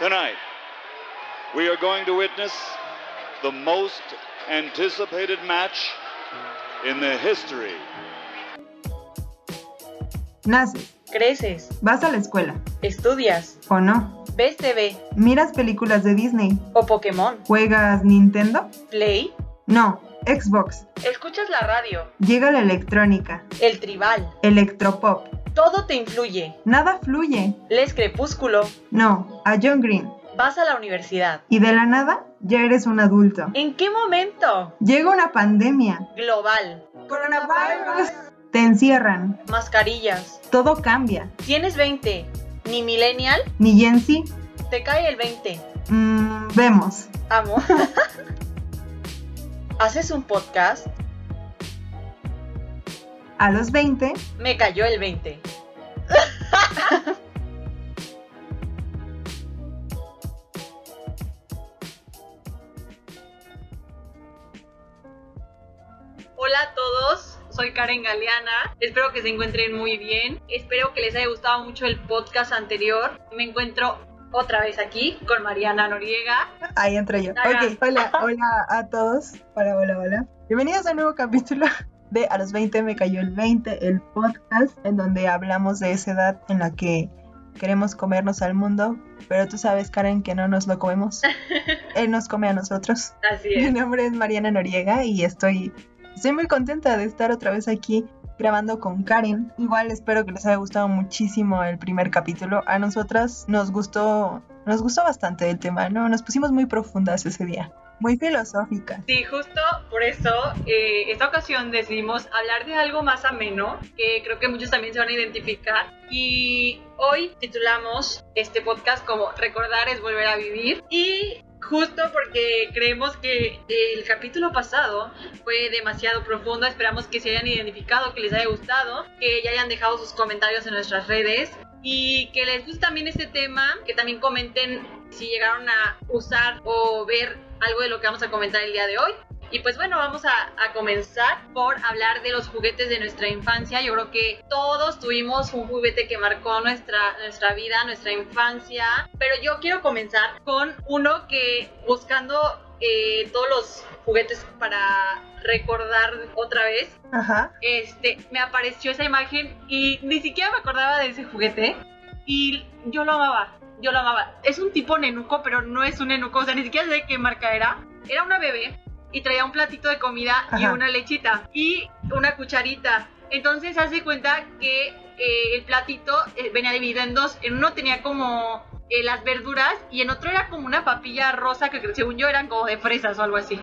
Tonight, we are going to witness the most anticipated match in the history. Naces, Creces, vas a la escuela, estudias, o no, ves TV miras películas de Disney, o Pokémon, juegas Nintendo, Play, no, Xbox, escuchas la radio, llega la electrónica, el tribal, electropop, todo te influye. nada fluye, Lees Crepúsculo, no, a John Green, vas a la universidad. y de la nada ya eres un adulto. ¿En qué momento? Llega una pandemia, Global, coronavirus, te encierran, mascarillas. todo cambia, Tienes 20, ni millennial, ni Gen Z, te cae el 20. mm, vemos. Amo. Haces un podcast, A los 20, me cayó el 20. Hola a todos, soy Karen Galeana. Espero que se encuentren muy bien. Espero que les haya gustado mucho el podcast anterior. Me encuentro otra vez aquí con Mariana Noriega. ahí entro yo. Ok, hola, hola a todos. Hola, hola, hola. Bienvenidos a un nuevo capítulo de A los 20 me cayó el 20, el podcast en donde hablamos de esa edad en la que queremos comernos al mundo, pero tú sabes, Karen, que no nos lo comemos. Él nos come a nosotros. Así Mi es. nombre es Mariana Noriega y estoy, estoy muy contenta de estar otra vez aquí grabando con Karen. Igual espero que les haya gustado muchísimo el primer capítulo. A nosotras nos gustó, nos gustó bastante el tema, ¿no? Nos pusimos muy profundas ese día, muy filosóficas. Sí, justo por eso, eh, esta ocasión decidimos hablar de algo más ameno, que creo que muchos también se van a identificar. Y hoy titulamos este podcast como Recordar es volver a vivir. Y justo porque creemos que el capítulo pasado fue demasiado profundo, esperamos que se hayan identificado, que les haya gustado, que ya hayan dejado sus comentarios en nuestras redes. Y que les guste también este tema, que también comenten si llegaron a usar o ver algo de lo que vamos a comentar el día de hoy. Y pues bueno, vamos a, a comenzar por hablar de los juguetes de nuestra infancia. Yo creo que todos tuvimos un juguete que marcó nuestra, nuestra vida, nuestra infancia. Pero yo quiero comenzar con uno que buscando eh, todos los juguetes para recordar otra vez, Ajá. este, me apareció esa imagen y ni siquiera me acordaba de ese juguete y yo lo amaba, yo lo amaba. Es un tipo nenuco, pero no es un nenuco, o sea, ni siquiera sé de qué marca era. Era una bebé y traía un platito de comida y una lechita y una cucharita. Entonces hace cuenta que eh, el platito eh, venía dividido en dos. En uno tenía como eh, las verduras y en otro era como una papilla rosa que según yo eran como de fresas o algo así.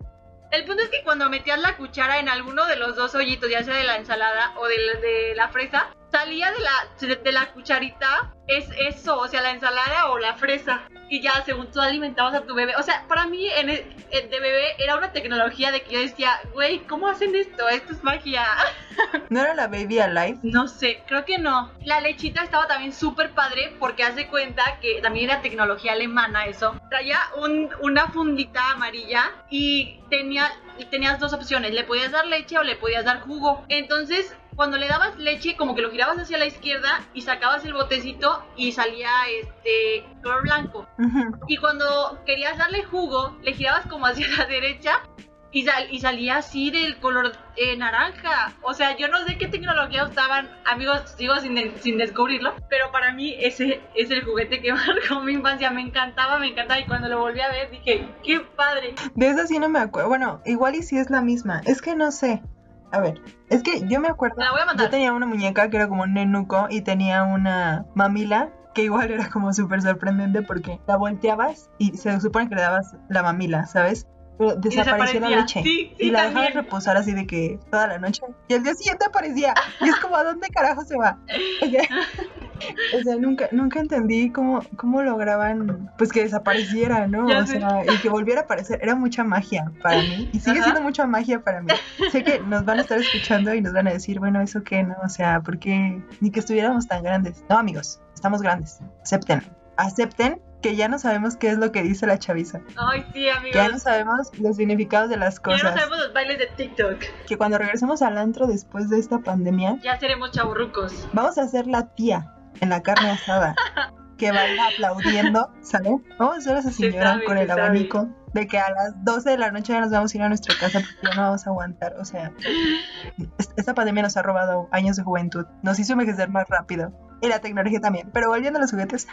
El punto es que cuando metías la cuchara en alguno de los dos hoyitos, ya sea de la ensalada o de la fresa, salía de la, de la cucharita es eso, o sea, la ensalada o la fresa. Y ya, según tú alimentabas a tu bebé. O sea, para mí, en el- en- de bebé, era una tecnología de que yo decía, güey, ¿cómo hacen esto? Esto es magia. ¿No era la Baby Alive? No sé, creo que no. La lechita estaba también súper padre porque hace cuenta que también era tecnología alemana eso. Traía un- una fundita amarilla y tenía, tenías dos opciones. Le podías dar leche o le podías dar jugo. Entonces, cuando le dabas leche, como que lo girabas hacia la izquierda y sacabas el botecito y salía este color blanco. Ujú. Y cuando querías darle jugo, le girabas como hacia la derecha y, sal- y salía así del color eh, naranja. O sea, yo no sé qué tecnología usaban, amigos, sigo sin, de- sin descubrirlo, pero para mí ese es el juguete que marcó mi infancia. Me encantaba, me encantaba y cuando lo volví a ver dije, qué padre. De esa sí no me acuerdo. Bueno, igual y si es la misma. Es que no sé. A ver, es que yo me acuerdo. La voy a mandar. Yo tenía una muñeca que era como un nenuco y tenía una mamila que igual era como súper sorprendente porque la volteabas y se supone que le dabas la mamila, ¿sabes? Pero Y desaparecía la leche. Sí, sí, y la dejabas reposar así de que toda la noche. Y el día siguiente aparecía. Y es como, ¿a dónde carajo se va? O sea, o sea, nunca, nunca entendí cómo, cómo lograban pues que desapareciera, ¿no? Ya o sé. sea, y que volviera a aparecer. Era mucha magia para mí. Y sigue Ajá. siendo mucha magia para mí. Sé que nos van a estar escuchando y nos van a decir, bueno, ¿eso qué, no? O sea, ¿por qué ni que estuviéramos tan grandes? No, amigos, estamos grandes. Acepten. Acepten que ya no sabemos qué es lo que dice la chaviza. Ay, sí, Que ya no amigos. sabemos los significados de las Ya no cosas. sabemos los bailes de TikTok. Que cuando regresemos al antro después de esta pandemia, Ya seremos chaburrucos. vamos a hacer la tía en la carne asada. que baila aplaudiendo, ¿saben? Vamos a ser esa Se señora sabe, con el sabe. abanico de que a las 12 de la noche ya nos vamos a ir a nuestra casa porque ya no vamos a aguantar. O sea, es- esta pandemia nos ha robado años de juventud, nos hizo envejecer más rápido y la tecnología también. Pero volviendo a los juguetes,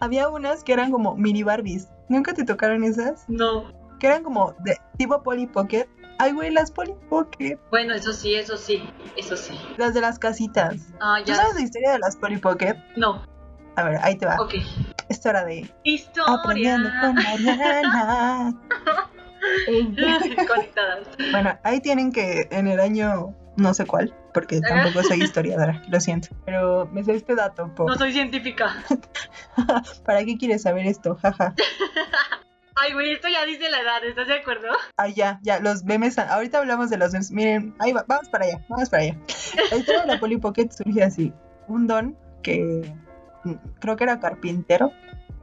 había unas que eran como mini Barbies. ¿Nunca te tocaron esas? No. Que eran como de tipo Polly Pocket. Ay, güey, las Polly Pocket. Bueno, eso sí, eso sí, eso sí. Las de las casitas. Ah, ¿Tú sabes la historia de las Polly Pocket? No. A ver, ahí te va. Ok. Esto era de Historia. Aprendiendo con Mariana. Conectadas. bueno, ahí tienen que en el año no sé cuál, porque tampoco soy historiadora, lo siento. Pero me sé este dato, po. No soy científica. ¿Para qué quieres saber esto? Jaja. Ay, güey, esto ya dice la edad, ¿estás de acuerdo? Ah, ya, ya, los memes. Ahorita hablamos de los memes. Miren, ahí va, vamos para allá, vamos para allá. La historia de la Polly Pocket surge así. Un don que mm, creo que era carpintero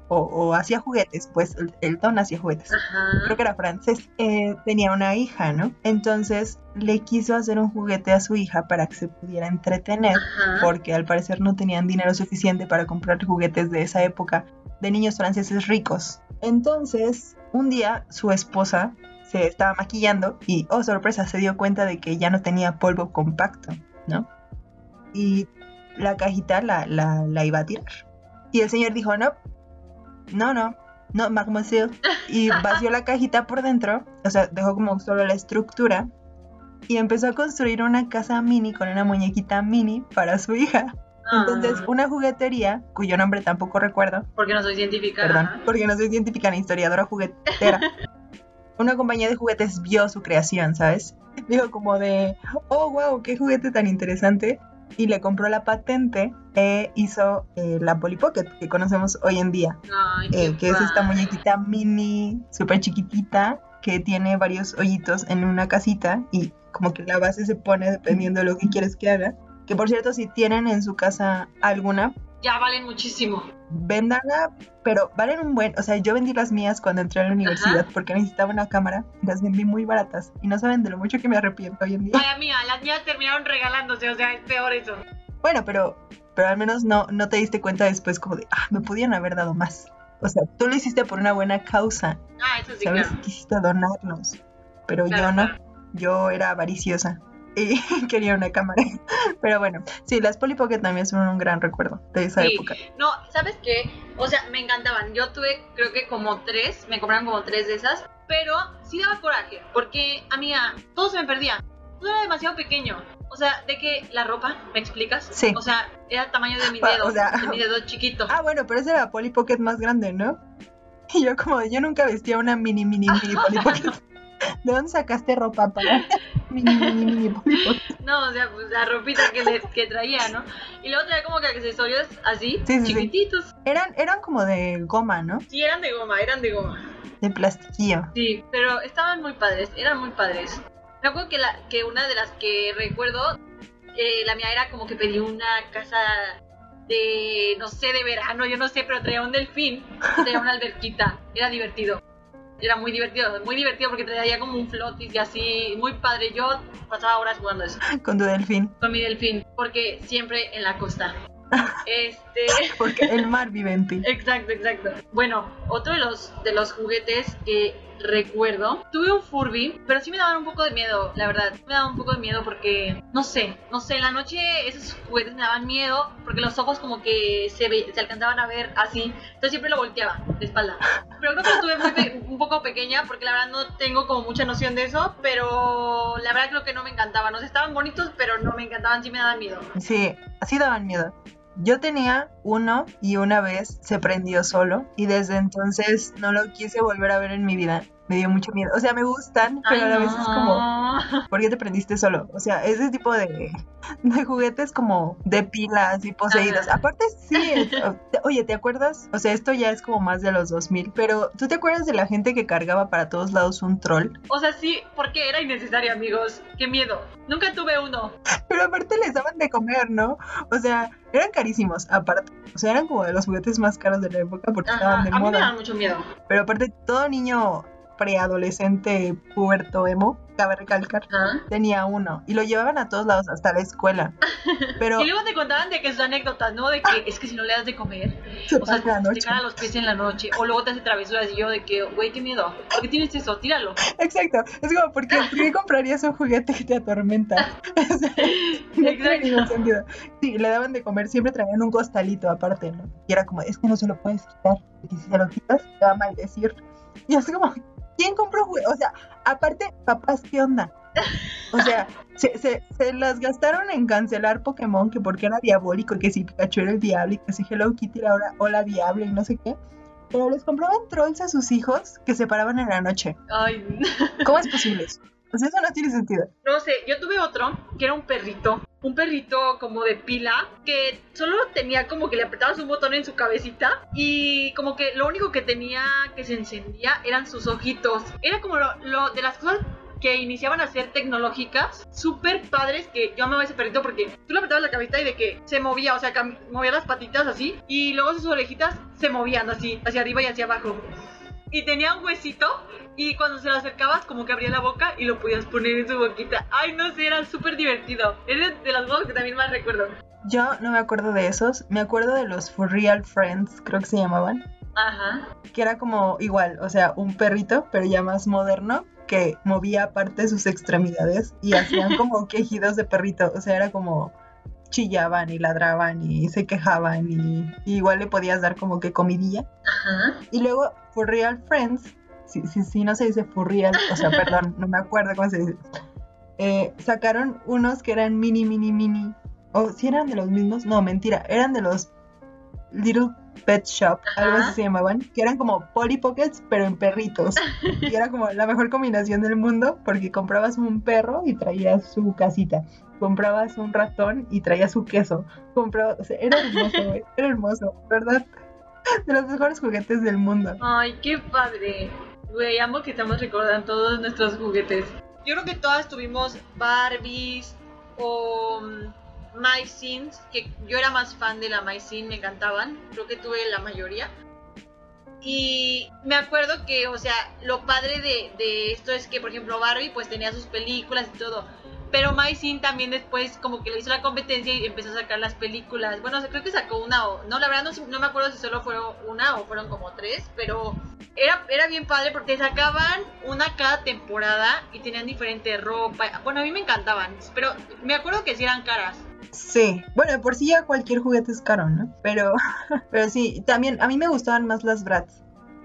o, o hacía juguetes, pues el, el don hacía juguetes. Ajá. creo que era francés, eh, tenía una hija, ¿no? Entonces le quiso hacer un juguete a su hija para que se pudiera entretener, Ajá. porque al parecer no tenían dinero suficiente para comprar juguetes de esa época de niños franceses ricos. Entonces, un día su esposa se estaba maquillando y, oh sorpresa, se dio cuenta de que ya no tenía polvo compacto, ¿no? Y la cajita la, la, la iba a tirar. Y el señor dijo, no, no, no, no, mademoiselle. Y vació la cajita por dentro, o sea, dejó como solo la estructura. Y empezó a construir una casa mini con una muñequita mini para su hija. Entonces, Ah, una juguetería, cuyo nombre tampoco recuerdo, porque no soy científica. perdón, porque no soy científica ni historiadora juguetera. Una compañía de juguetes vio su creación, ¿sabes? Dijo como de, oh, wow, qué juguete tan interesante. Y le compró la patente e hizo eh, la Polly Pocket que conocemos hoy en día. Ay, eh, que es esta muñequita mini, súper chiquitita, que tiene varios hoyitos en una casita y como que la base se pone dependiendo de lo que quieres que haga. Que por cierto, si tienen en su casa alguna, Ya valen muchísimo. véndanla, pero valen un buen, o sea, yo vendí las mías cuando entré a la universidad porque necesitaba una cámara y las vendí muy baratas y no saben de lo mucho que me arrepiento hoy en día. Vaya mía, las mías terminaron regalándose, o sea, es peor eso. Bueno, pero, pero al menos no, no te diste cuenta después como de, ah, me podían haber dado más. O sea, tú lo hiciste por una buena causa, Ah, eso sí, ¿sabes? claro. Quisiste donarnos, pero Claro, yo no, claro. yo era avariciosa y quería una cámara. Pero bueno, sí, las Polly Pocket también son un gran recuerdo de esa Sí. época. No, ¿sabes qué? O sea, me encantaban. Yo tuve, creo que como tres, me compraron como tres de esas, pero sí daba coraje, porque, amiga, todo se me perdía. Todo era demasiado pequeño. O sea, de que la ropa, ¿me explicas? Sí. O sea, era el tamaño de mi dedo, o sea- de mi dedo chiquito. Ah, bueno, pero esa era la Polly Pocket más grande, ¿no? Y yo como, yo nunca vestía una mini, mini, mini Polly Pocket. ¿De dónde sacaste ropa para mini? No, o sea, pues la ropita que, le- que traía, ¿no? Y luego traía como que accesorios así, Sí, sí, sí. chiquititos. Eran, eran como de goma, ¿no? Sí, eran de goma, eran de goma. De plastiquillo. Sí, pero estaban muy padres, eran muy padres. Me acuerdo que, la, que una de las que recuerdo, eh, la mía era como que pedí una casa de, no sé, de verano, yo no sé, pero traía un delfín, traía una alberquita, era divertido. Era muy divertido, muy divertido porque traía como un flotis y así, muy padre. Yo pasaba horas jugando eso Con tu delfín. con mi delfín, porque siempre en la costa. Este, Porque el mar vive en ti. Exacto, exacto. Bueno, otro de los, de los juguetes que recuerdo, tuve un Furby, pero sí me daban un poco de miedo, la verdad. Me daban un poco de miedo porque, no sé, no sé, en la noche esos juguetes me daban miedo porque los ojos como que se, ve- se alcanzaban a ver así. Entonces siempre lo volteaba de espalda. Pero creo que lo tuve muy un poco pequeña porque la verdad no tengo como mucha noción de eso, pero la verdad creo que no me encantaban. O sea, estaban bonitos, pero no me encantaban, sí me daban miedo. Sí, así daban miedo. Yo tenía uno y una vez se prendió solo y desde entonces no lo quise volver a ver en mi vida. Me dio mucho miedo. O sea, me gustan, pero Ay, a veces es como, no. ¿por qué te prendiste solo? O sea, ese tipo de, de juguetes como de pilas y poseídos. Ajá. Aparte, sí, es- oye, ¿te acuerdas? O sea, esto ya es como más de los 2000, pero ¿tú te acuerdas de la gente que cargaba para todos lados un troll? O sea, sí, porque era innecesario, amigos. Qué miedo. Nunca tuve uno. Pero aparte les daban de comer, ¿no? O sea, eran carísimos, aparte. O sea, eran como de los juguetes más caros de la época porque Ajá, estaban de a mí me moda. daban mucho miedo. Pero aparte, todo niño preadolescente puberto emo, cabe recalcar, Ajá. tenía uno y lo llevaban a todos lados, hasta la escuela. Pero Y luego te contaban de que sus anécdotas, ¿no? De que es que si no le das de comer, se o sea, te cagan los pies en la noche, o luego te hace travesuras y yo de que, güey, qué miedo, ¿por qué tienes eso? Tíralo. Exacto. Es como, ¿por qué, ¿por qué comprarías un juguete que te atormenta? No Exacto. sentido. Sí, le daban de comer, siempre traían un costalito aparte, ¿no? Y era como, es que no se lo puedes quitar. Y si se lo quitas, te va a maldecir. Y así como, ¿quién compró juguete? O sea, aparte, papás, ¿qué onda? O sea, se, se, se las gastaron en cancelar Pokémon, que porque era diabólico, y que si Pikachu era el diablo, y que si Hello Kitty era ahora hola diablo, y no sé qué. Pero les compraban trolls a sus hijos que se paraban en la noche. Ay, ¿Cómo es posible eso? Sea, eso no tiene sentido. no sé, yo tuve otro que era un perrito, un perrito como de pila, que solo tenía como que le apretabas un botón en su cabecita y como que lo único que tenía que se encendía eran sus ojitos. Era como lo, de las cosas que iniciaban a ser tecnológicas, súper padres, que yo amaba ese perrito porque tú le apretabas la cabecita y de que se movía, o sea, movía las patitas así y luego sus orejitas se movían así, hacia arriba y hacia abajo. Y tenía un huesito y cuando se lo acercabas como que abría la boca y lo podías poner en su boquita. Ay, no sé, era súper divertido. Es de las cosas que también más recuerdo. Yo no me acuerdo de esos. Me acuerdo de los For Real Friends, creo que se llamaban. Ajá. Que era como igual, o sea, un perrito, pero ya más moderno, que movía aparte sus extremidades y hacían como quejidos de perrito. O sea, era como chillaban y ladraban y se quejaban y, y igual le podías dar como que comidilla. Ajá. Y luego For Real Friends, si, si, si no se dice For Real, o sea, perdón, no me acuerdo cómo se dice. Eh, sacaron unos que eran mini, mini, mini. O si eran de los mismos, no, mentira, eran de los Little Pet Shop, algo Ajá. así se llamaban, que eran como Polly Pockets, pero en perritos. Y era como la mejor combinación del mundo porque comprabas un perro y traías su casita. Comprabas un ratón y traías su queso. Comprabas, o sea, era hermoso, güey. Era hermoso, ¿verdad? De los mejores juguetes del mundo. Ay, qué padre. Güey, amo que estamos recordando todos nuestros juguetes. Yo creo que todas tuvimos Barbies o mm, My Sins, que yo era más fan de la My me encantaban. Creo que tuve la mayoría. Y me acuerdo que, o sea, lo padre de, de esto es que, por ejemplo, Barbie pues tenía sus películas y todo. Pero My Sin también después como que le hizo la competencia y empezó a sacar las películas. Bueno, creo que sacó una o... No, la verdad no, no me acuerdo si solo fueron una o fueron como tres, pero era, era bien padre porque sacaban una cada temporada y tenían diferente ropa. Bueno, a mí me encantaban, pero me acuerdo que sí eran caras. Sí, bueno, de por sí ya cualquier juguete es caro, ¿no? Pero, pero sí, también a mí me gustaban más las Bratz.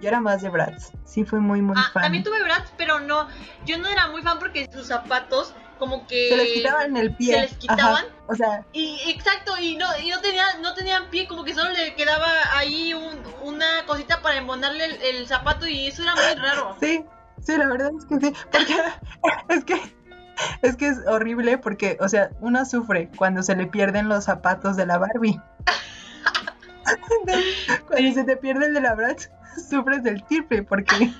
Yo era más de Bratz. Sí, fui muy, muy Ah, fan. también tuve Bratz, pero no, yo no era muy fan porque sus zapatos como que... Se les quitaban el pie. se les quitaban. Ajá, O sea, Y exacto, y no, y no tenían, no tenían pie, como que solo le quedaba ahí un- una cosita para embonarle el, el zapato y eso era muy raro. sí, sí, la verdad es que sí. Porque es que es que es horrible porque, o sea, uno sufre cuando se le pierden los zapatos de la Barbie. Entonces, cuando Sí. se te pierde el de la Bratz, sufres del triple porque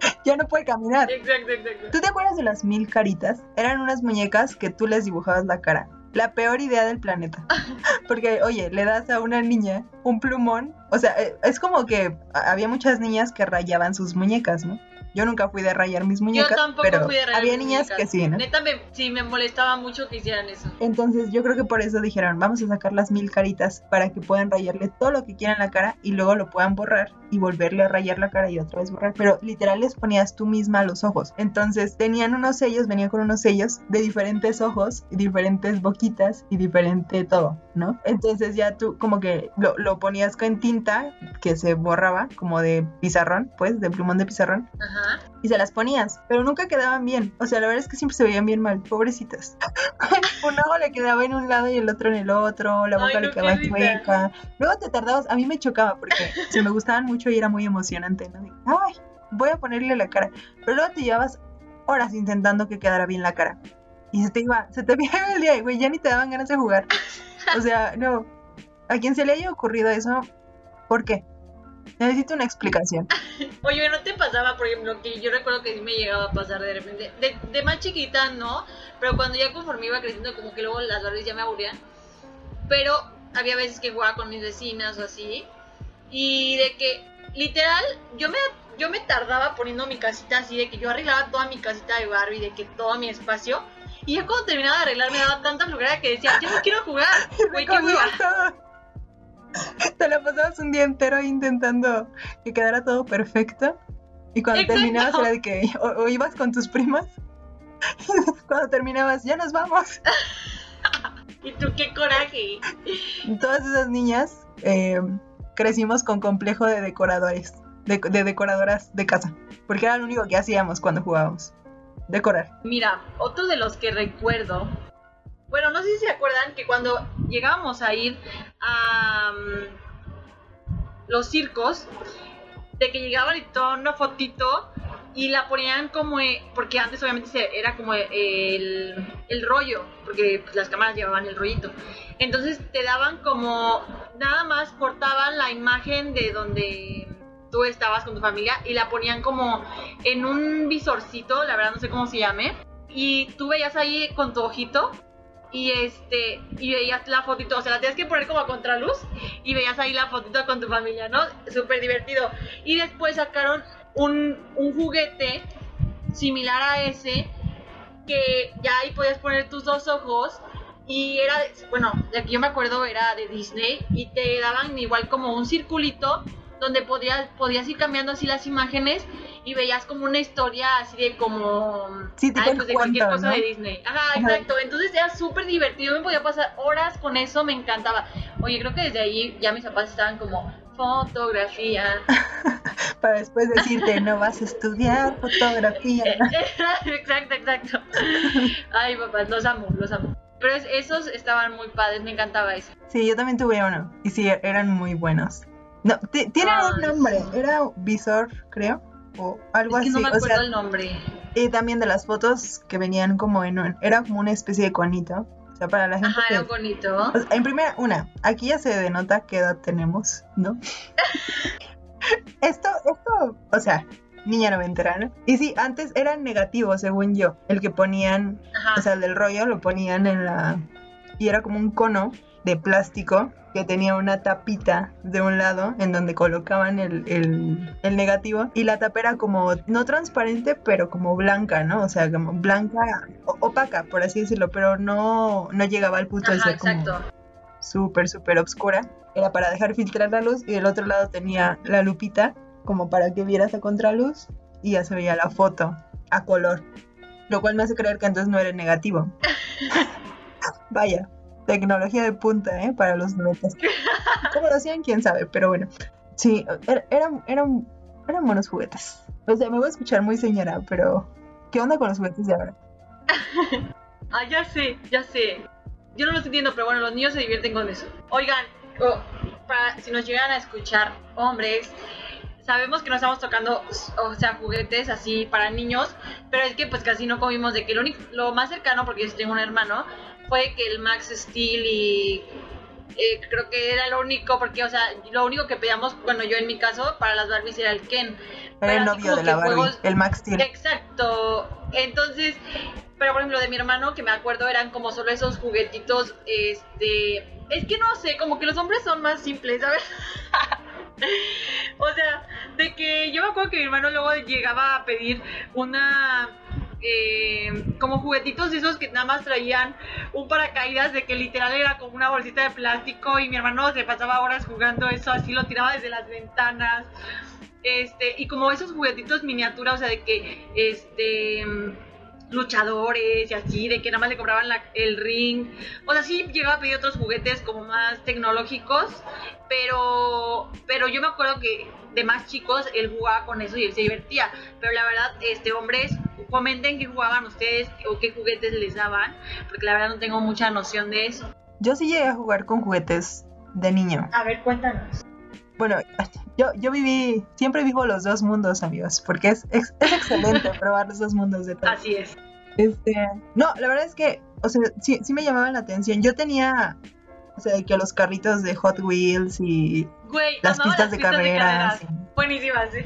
ya no puede caminar. Exacto, exacto. ¿Tú te acuerdas de las mil caritas? Eran unas muñecas que tú les dibujabas la cara. La peor idea del planeta. Porque, oye, le das a una niña un plumón. O sea, eh, es como que había muchas niñas que rayaban sus muñecas, ¿no? Yo nunca fui de rayar mis muñecas, Yo tampoco pero fui de rayar había mis niñas muñecas. que sí, ¿no? Neta, me, sí, me molestaba mucho que hicieran eso. Entonces yo creo que por eso dijeron, vamos a sacar las mil caritas para que puedan rayarle todo lo que quieran la cara y luego lo puedan borrar y volverle a rayar la cara y otra vez borrar. Pero literal les ponías tú misma los ojos. Entonces tenían unos sellos, venían con unos sellos de diferentes ojos y diferentes boquitas y diferente todo, ¿no? Entonces ya tú como que lo, lo ponías con tinta que se borraba como de pizarrón, pues de plumón de pizarrón Ajá. Y se las ponías, pero nunca quedaban bien. O sea, la verdad es que siempre se veían bien mal, pobrecitas. un ojo le quedaba en un lado y el otro en el otro, la Ay, boca no, le quedaba chueca. Luego te tardabas, a mí me chocaba porque se me gustaban mucho y era muy emocionante, ¿no? De, Ay, voy a ponerle la cara. Pero luego te llevabas horas intentando que quedara bien la cara. Y se te iba, se te iba el día, y, güey, ya ni te daban ganas de jugar. O sea, no. A quien se le haya ocurrido eso, ¿por qué? Necesito una explicación. Oye, ¿no te pasaba, por ejemplo, que yo recuerdo que sí me llegaba a pasar de repente? De, de más chiquita, no, pero cuando ya conforme iba creciendo, como que luego las Barbies ya me aburrían. Pero había veces que jugaba con mis vecinas o así. Y de que, literal, yo me yo me tardaba poniendo mi casita así, de que yo arreglaba toda mi casita de Barbie, de que todo mi espacio. Y ya cuando terminaba de arreglar me daba tanta flojera que decía, ya no quiero jugar, güey, qué hueva. Te la pasabas un día entero intentando que quedara todo perfecto. Y cuando Exacto. terminabas era de que o, o ibas con tus primas. Y cuando terminabas, ya nos vamos. Y tú, qué coraje. Todas esas niñas eh, crecimos con complejo de decoradores, de, de decoradoras de casa. Porque era lo único que hacíamos cuando jugábamos. Decorar. Mira, otro de los que recuerdo. Bueno, no sé si se acuerdan que cuando llegábamos a ir a mm, los circos, de que llegaban y tomaban una fotito y la ponían como. eh, porque antes obviamente era como el, el rollo, porque pues, las cámaras llevaban el rollito. Entonces te daban como. Nada más cortaban la imagen de donde tú estabas con tu familia y la ponían como en un visorcito, la verdad no sé cómo se llame, y tú veías ahí con tu ojito y este y veías la fotito, o sea, la tenías que poner como a contraluz y veías ahí la fotito con tu familia, ¿no? Súper divertido. Y después sacaron un, un juguete similar a ese que ya ahí podías poner tus dos ojos y era, bueno, que yo me acuerdo era de Disney y te daban igual como un circulito donde podías, podías ir cambiando así las imágenes y veías como una historia así de como Sí, ay, el pues de cualquier cosa ¿no? de Disney. Ajá, Ajá. exacto. Entonces era súper divertido. Me podía pasar horas con eso, me encantaba. Oye, creo que desde ahí ya mis papás estaban como fotografía. Para después decirte, no vas a estudiar fotografía. exacto, exacto. Ay, papás, los amo, los amo. Pero es- esos estaban muy padres, me encantaba eso. Sí, yo también tuve uno. Y sí, eran muy buenos. No, ti- tiene Ay, un nombre. sí. Era Visor, creo. O algo Es que así. no me o acuerdo sea, el nombre. y también de las fotos que venían como en un. Era como una especie de conito. O sea, para la gente Ajá, que. era bonito. o sea, en primera, una, aquí ya se denota qué edad tenemos, ¿no? esto, esto, o sea, niña noventera, ¿no? Y sí, antes era negativo, según yo. El que ponían o sea, el del rollo lo ponían en la... Y era como un cono de plástico que tenía una tapita de un lado en donde colocaban el, el- el negativo y la tapa era como no transparente pero como blanca, ¿no? O sea, como blanca, opaca por así decirlo, pero no, no llegaba al punto de Ajá, ser como exacto. súper, súper oscura. Era para dejar filtrar la luz y del otro lado tenía la lupita como para que vieras a contraluz y ya se veía la foto a color. Lo cual me hace creer que entonces no era negativo. Vaya, tecnología de punta, ¿eh? Para los noventas. ¿Cómo lo hacían? ¿Quién sabe? Pero bueno. Sí, er- eran, eran, eran buenos juguetes. O sea, me voy a escuchar muy señora, pero ¿qué onda con los juguetes de ahora? Ah, ya sé, ya sé. Yo no lo entiendo, pero bueno, los niños se divierten con eso. Oigan, oh, para, si nos llegan a escuchar hombres, sabemos que no estamos tocando, o sea, juguetes así para niños, pero es que pues casi no comimos de que lo, lo más cercano, porque yo tengo un hermano, fue que el Max Steel y eh, creo que era lo único, porque, o sea, lo único que pedíamos, bueno, yo en mi caso, para las Barbies era el Ken. Era el novio de la Barbie, juegos- el Max Steel. Exacto. Entonces, pero por ejemplo, de mi hermano, que me acuerdo, eran como solo esos juguetitos, este... Es que no sé, como que los hombres son más simples, ¿sabes? o sea, de que yo me acuerdo que mi hermano luego llegaba a pedir una... eh, como juguetitos esos que nada más traían un paracaídas de que literal era como una bolsita de plástico y mi hermano se pasaba horas jugando eso así lo tiraba desde las ventanas este, y como esos juguetitos miniatura, o sea, de que, este, luchadores y así, de que nada más le compraban la- el ring. O sea, sí llegaba a pedir otros juguetes como más tecnológicos, pero, pero yo me acuerdo que de más chicos él jugaba con eso y él se divertía. Pero la verdad, este, hombres, comenten qué jugaban ustedes o qué juguetes les daban, porque la verdad no tengo mucha noción de eso. Yo sí llegué a jugar con juguetes de niño. A ver, cuéntanos. Bueno, yo, yo viví, siempre vivo los dos mundos, amigos, porque es, es, es excelente probar los dos mundos de todo. Así es. Este, no, la verdad es que, o sea, sí, sí me llamaban la atención. Yo tenía, o sea, que los carritos de Hot Wheels y Güey, las pistas de carreras. carreras. Buenísimas, sí.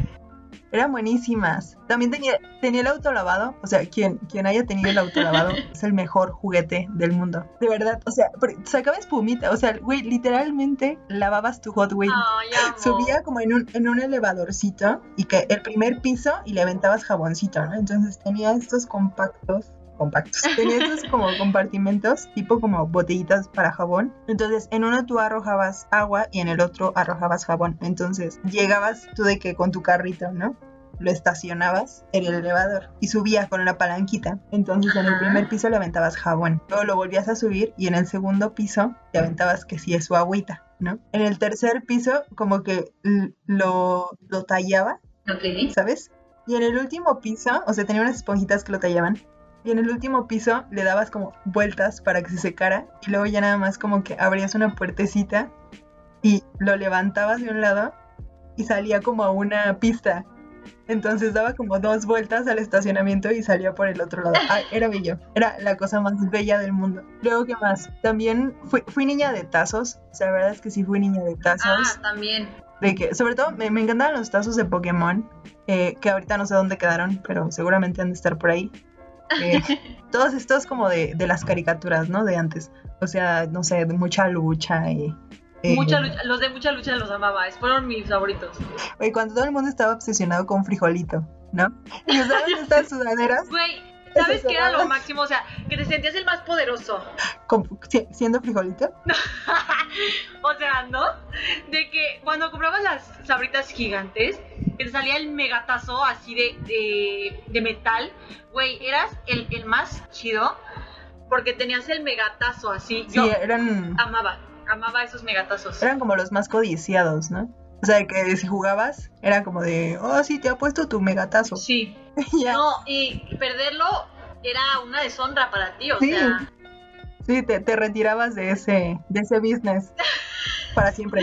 Eran buenísimas. También tenía, tenía el autolavado. O sea, quien, quien haya tenido el autolavado es el mejor juguete del mundo. De verdad. O sea, sacaba espumita. O sea, güey, literalmente lavabas tu Hot. Ay, amo. Subía como en un, en un elevadorcito y que el primer piso y le aventabas jaboncito, ¿no? Entonces tenía estos compactos compactos. Tenía estos como compartimentos, tipo como botellitas para jabón. Entonces, en uno tú arrojabas agua y en el otro arrojabas jabón. Entonces, llegabas tú de que con tu carrito, ¿no? Lo estacionabas en el elevador y subías con la palanquita. Entonces, en el primer piso le aventabas jabón. Luego lo volvías a subir y en el segundo piso le aventabas que sí es su agüita, ¿no? En el tercer piso, como que lo, lo tallaba Ok. ¿sabes? Y en el último piso, o sea, tenía unas esponjitas que lo tallaban. Y en el último piso le dabas como vueltas para que se secara. Y luego ya nada más como que abrías una puertecita y lo levantabas de un lado y salía como a una pista. Entonces daba como dos vueltas al estacionamiento y salía por el otro lado. Ah, era bello. Era la cosa más bella del mundo. Luego, ¿qué más? También fui, fui niña de tazos. O sea, la verdad es que sí fui niña de tazos Ah, también. de que, sobre todo, me, me encantaban los tazos de Pokémon, eh, que ahorita no sé dónde quedaron, pero seguramente han de estar por ahí. Eh, todos estos como de, de las caricaturas, ¿no? De antes. O sea, no sé, de mucha lucha y... eh, Mucha lucha, los de mucha lucha los amaba, fueron mis favoritos. oye, cuando todo el mundo estaba obsesionado con frijolito, ¿no? Y usaban estas sudaderas Güey, ¿sabes qué era lo máximo? O sea, que te sentías el más poderoso. siendo frijolito. o sea, ¿no? De que cuando comprabas las sabritas gigantes, que te salía el megatazo así de, de, de metal, güey, eras el, el más chido porque tenías el megatazo así. Sí, Yo eran, amaba, amaba esos megatazos. eran como los más codiciados, ¿no? O sea, que si jugabas, era como de, oh, sí, te ha puesto tu megatazo. Sí. ya. No, y perderlo era una deshonra para ti, o Sí. sea. Sí, te, te retirabas de ese, de ese business para siempre.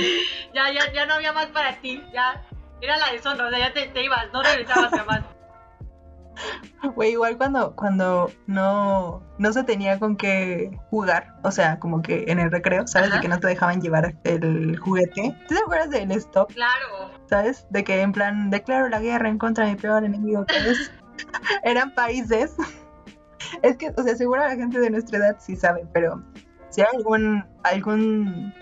Ya, ya, ya no había más para ti, ya. Era la deshonra, o sea, ya te, te ibas, no regresabas jamás. Güey, igual cuando, cuando no, no se tenía con qué jugar, o sea, como que en el recreo, ¿sabes? Ajá. De que no te dejaban llevar el juguete. ¿Tú te acuerdas del stop? Claro. ¿Sabes? De que en plan, declaro la guerra en contra de mi peor enemigo, que es... Eran países. Es que, o sea, seguro la gente de nuestra edad sí sabe, pero si hay algún, algún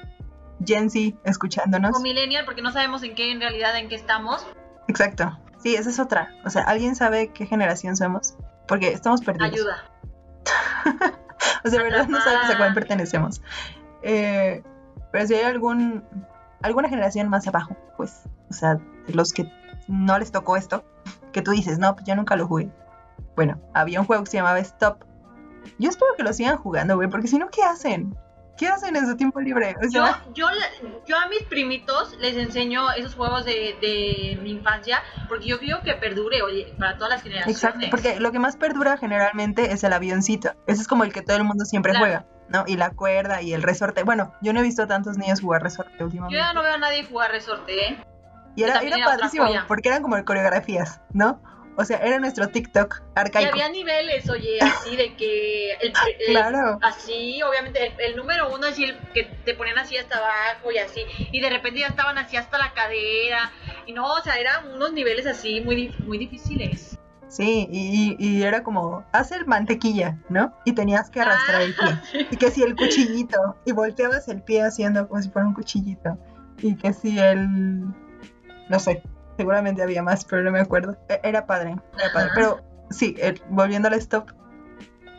Gen Z escuchándonos. O millennial, porque no sabemos en qué, en realidad, en qué estamos. Exacto. Sí, esa es otra. O sea, ¿alguien sabe qué generación somos? Porque estamos perdidos. Ayuda. O sea, de verdad no sabemos a cuál pertenecemos. Eh, pero si hay algún alguna generación más abajo, pues, o sea, de los que no les tocó esto, que tú dices, no, pues yo nunca lo jugué. Bueno, había un juego que se llamaba Stop. Yo espero que lo sigan jugando, güey, porque si no, ¿qué hacen? ¿Qué hacen en su tiempo libre? O Yo, sea, yo, yo a mis primitos les enseño esos juegos de, de mi infancia, porque yo creo que perdure, oye, para todas las generaciones. exacto, porque lo que más perdura generalmente es el avioncito. Ese es como el que todo el mundo siempre Claro. juega, ¿no? Y la cuerda y el resorte. Bueno, yo no he visto tantos niños jugar resorte Yo últimamente. ya no veo a nadie jugar resorte, ¿eh? Y era, era era padrísimo, porque eran como coreografías, ¿no? O sea, era nuestro TikTok Y arcaico. había niveles, oye, así de que... El, el- Claro. Así, obviamente, el, el número uno es el que te ponían así hasta abajo y así, y de repente ya estaban así hasta la cadera, y no, o sea, eran unos niveles así muy, muy difíciles. Sí, y, y era como, haz el mantequilla, ¿no? Y tenías que arrastrar el Ah, pie. Y que si el cuchillito, y volteabas el pie haciendo como si fuera un cuchillito. Y que si el... No sé, seguramente había más, pero no me acuerdo. E- Era padre, era padre. Pero sí, volviendo al stop,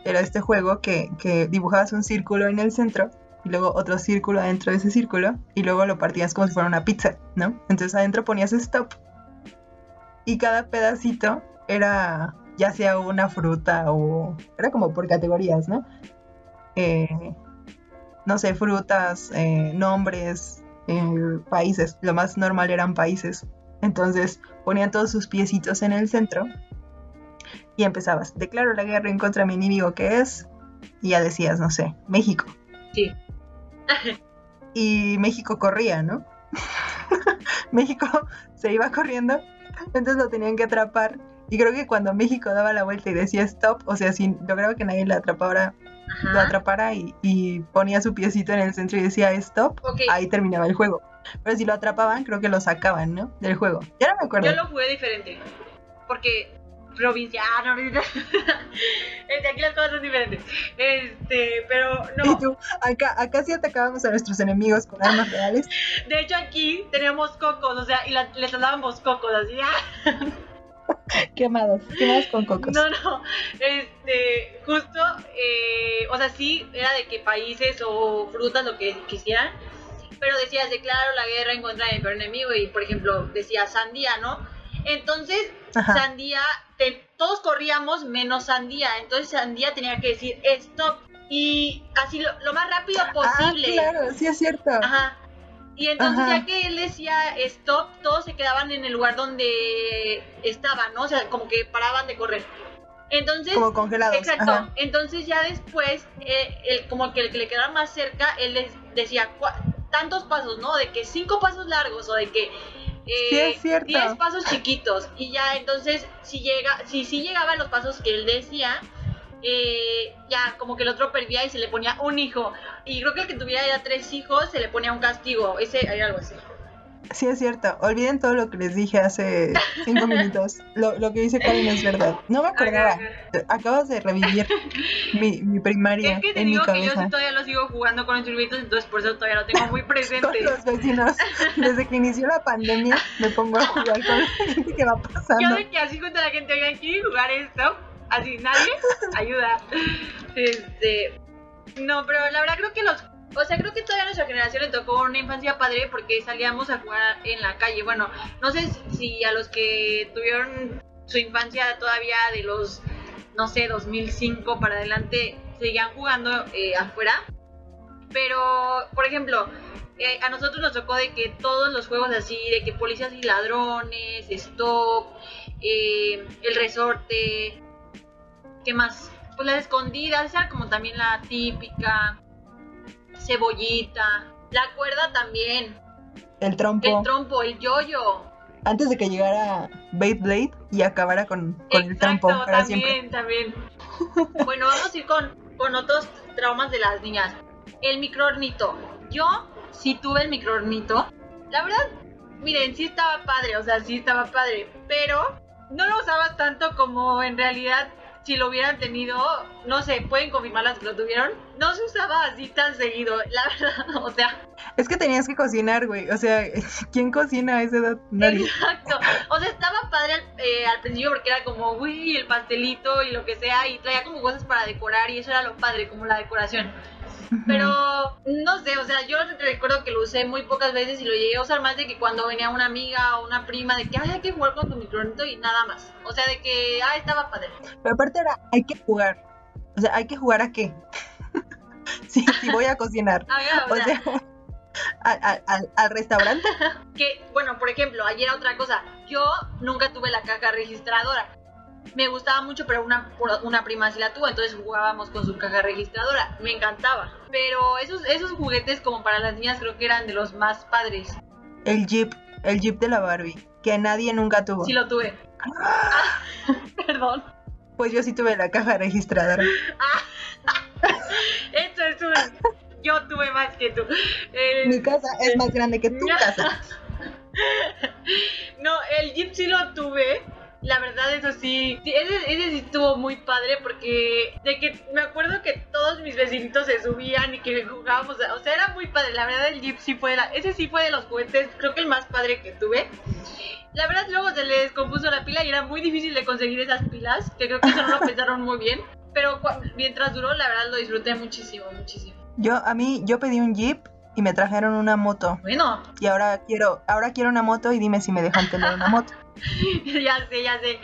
era este juego que, que dibujabas un círculo en el centro y luego otro círculo adentro de ese círculo y luego lo partías como si fuera una pizza, ¿no? Entonces adentro ponías stop y cada pedacito era ya sea una fruta o era como por categorías, ¿no? Eh, no sé, frutas, eh, nombres, eh, países. Lo más normal eran países. Entonces ponían todos sus piecitos en el centro y empezabas. Declaro la guerra en contra de mi enemigo que es. Y ya decías, no sé, México. Sí. Y México corría, ¿no? México se iba corriendo, entonces lo tenían que atrapar. Y creo que cuando México daba la vuelta y decía stop, o sea, si lograba que nadie lo atrapara, lo atrapara y, y ponía su piecito en el centro y decía stop, ahí terminaba el juego. Pero si lo atrapaban, creo que lo sacaban, ¿no? Del juego. Ya no me acuerdo. Yo lo jugué diferente. Porque provinciano. Este, aquí las cosas son diferentes. Este, pero Y no. tú, acá, acá sí atacábamos a nuestros enemigos con armas reales. De hecho, aquí teníamos cocos, o sea, y la- les dábamos cocos, así. ¡ah! Quemados, quemados con cocos. No, no. Este, justo, eh, o sea, sí, era de que países o frutas, lo que quisieran. Pero decías, declaro la guerra en contra de mi peor enemigo. Y, por ejemplo, decía sandía, ¿no? Entonces, Ajá. Sandía, te- todos corríamos menos Sandía. Entonces Sandía tenía que decir stop. Y así lo, lo más rápido posible. Ah, claro, sí es cierto. Ajá. Y entonces Ajá. ya que él decía stop, todos se quedaban en el lugar donde estaban, ¿no? O sea, como que paraban de correr. Entonces, Como congelados. exacto. Ajá. Entonces ya después, eh, el, como que el que le quedaba más cerca, él les decía tantos pasos, ¿no? De que cinco pasos largos o de que eh, Sí, es cierto. 10 pasos chiquitos. Y ya entonces, si llega, si sí llegaban los pasos que él decía, eh, ya como que el otro perdía y se le ponía un hijo. Y creo que el que tuviera ya tres hijos se le ponía un castigo. Ese era algo así. Sí es cierto. Olviden todo lo que les dije hace cinco minutos. Lo, lo que dice Karen es verdad. No me acordaba. Acabas de revivir mi, mi primaria Es que te en mi digo que yo todavía lo sigo jugando con instrumentos, entonces por eso todavía lo tengo muy Con presente. los vecinos. Desde que inició la pandemia me pongo a jugar con la gente que va Yo pasando. de que así cuando la gente oiga quiere jugar esto, así nadie ayuda. Este, no, pero la verdad creo que los, o sea, creo que todavía a nuestra generación le tocó una infancia padre porque salíamos a jugar en la calle. Bueno, no sé si a los que tuvieron su infancia todavía de los, no sé, 2005 para adelante seguían jugando eh, afuera. Pero, por ejemplo, eh, a nosotros nos tocó de que todos los juegos así, de que policías y ladrones, stop, eh, el resorte, ¿qué más? Pues las escondidas, esa como también la típica, cebollita, la cuerda también, El trompo. el trompo, el yoyo. Antes de que llegara Beyblade y acabara con, con el trompo para siempre. también, también. Bueno, vamos a ir con, con otros traumas de las niñas. El microornito. Yo sí tuve el microornito. La verdad, miren, sí estaba padre, o sea, sí estaba padre, pero no lo usaba tanto como en realidad si lo hubieran tenido, no sé, pueden confirmar las que lo tuvieron, no se usaba así tan seguido, la verdad, o sea, Es que tenías que cocinar, güey. O sea, ¿quién cocina a esa edad? Nadie. Exacto. O sea, estaba padre al, eh, al principio porque era como, uy, el pastelito y lo que sea, y traía como cosas para decorar, y eso era lo padre, como la decoración. Pero no sé, o sea, yo recuerdo que lo usé muy pocas veces y lo llegué a usar más de que cuando venía una amiga o una prima de que, ay, hay que jugar con tu microonito y nada más. O sea, de que, ah, estaba padre. Pero aparte era, hay que jugar. O sea, ¿hay que jugar a qué? sí, sí voy a cocinar. Ya, o O sea, sea, al, al- al- al restaurante. que, bueno, por ejemplo, ayer otra cosa, yo nunca tuve la caja registradora. Me gustaba mucho, pero una, una prima sí la tuvo, entonces jugábamos con su caja registradora. Me encantaba. Pero esos, esos juguetes como para las niñas creo que eran de los más padres. El Jeep, el Jeep de la Barbie, que nadie nunca tuvo. Sí lo tuve. Ah, perdón. Pues yo sí tuve la caja registradora. Esto es un... Yo tuve más que tú. Mi casa es más grande que tu casa. No, el Jeep sí lo tuve. La verdad, eso sí. ese, ese sí estuvo muy padre porque de que me acuerdo que todos mis vecinitos se subían y que jugábamos. O sea, era muy padre. La verdad, el Jeep sí fue. la- ese sí fue de los juguetes, creo que el más padre que tuve. La verdad, luego se le descompuso la pila y era muy difícil de conseguir esas pilas. Que creo que eso no lo pensaron muy bien. Pero mientras duró, la verdad lo disfruté muchísimo, muchísimo. Yo, a mí, yo pedí un Jeep y me trajeron una moto. Bueno, Y ahora quiero, ahora quiero una moto y dime si me dejan tener una moto. ya sé, ya sé.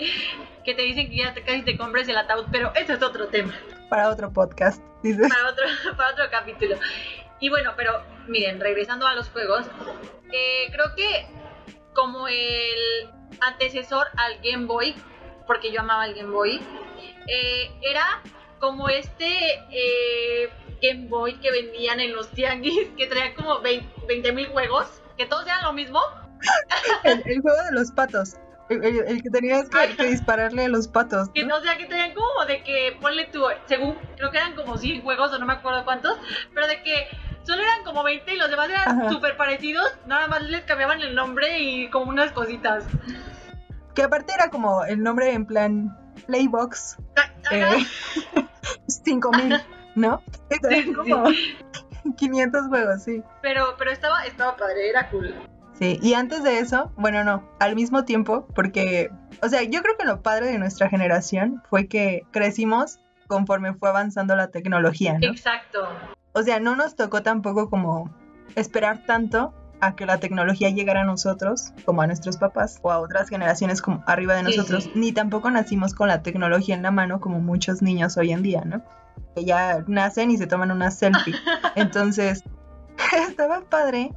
Que te dicen que ya te- casi te compres el ataúd, pero eso es otro tema. Para otro podcast, dices. para otro, para otro capítulo. Y bueno, pero miren, regresando a los juegos, eh, creo que como el antecesor al Game Boy, porque yo amaba el Game Boy, eh, era como este eh, Game Boy que vendían en los tianguis, que traía como 20 mil juegos, que todos eran lo mismo. El, el juego de los patos. El, el- el que tenías que, que dispararle a los patos. Que, ¿no? o sea, que tenían como de que, ponle tú, según, creo que eran como 100 juegos o no me acuerdo cuántos, pero de que solo eran como 20 y los demás eran súper parecidos, nada más les cambiaban el nombre y como unas cositas. Que aparte era como el nombre en plan Playbox Ajá. eh, 5000, ¿no? Sí, como 500 juegos, sí. Pero, pero estaba, estaba padre, era cool. Sí, y antes de eso, bueno, no, al mismo tiempo, porque, o sea, yo creo que lo padre de nuestra generación fue que crecimos conforme fue avanzando la tecnología, ¿no? Exacto. O sea, no nos tocó tampoco como esperar tanto a que la tecnología llegara a nosotros, como a nuestros papás, o a otras generaciones como arriba de Sí, nosotros, sí. ni tampoco nacimos con la tecnología en la mano como muchos niños hoy en día, ¿no? Que ya nacen y se toman una selfie. Entonces, estaba padre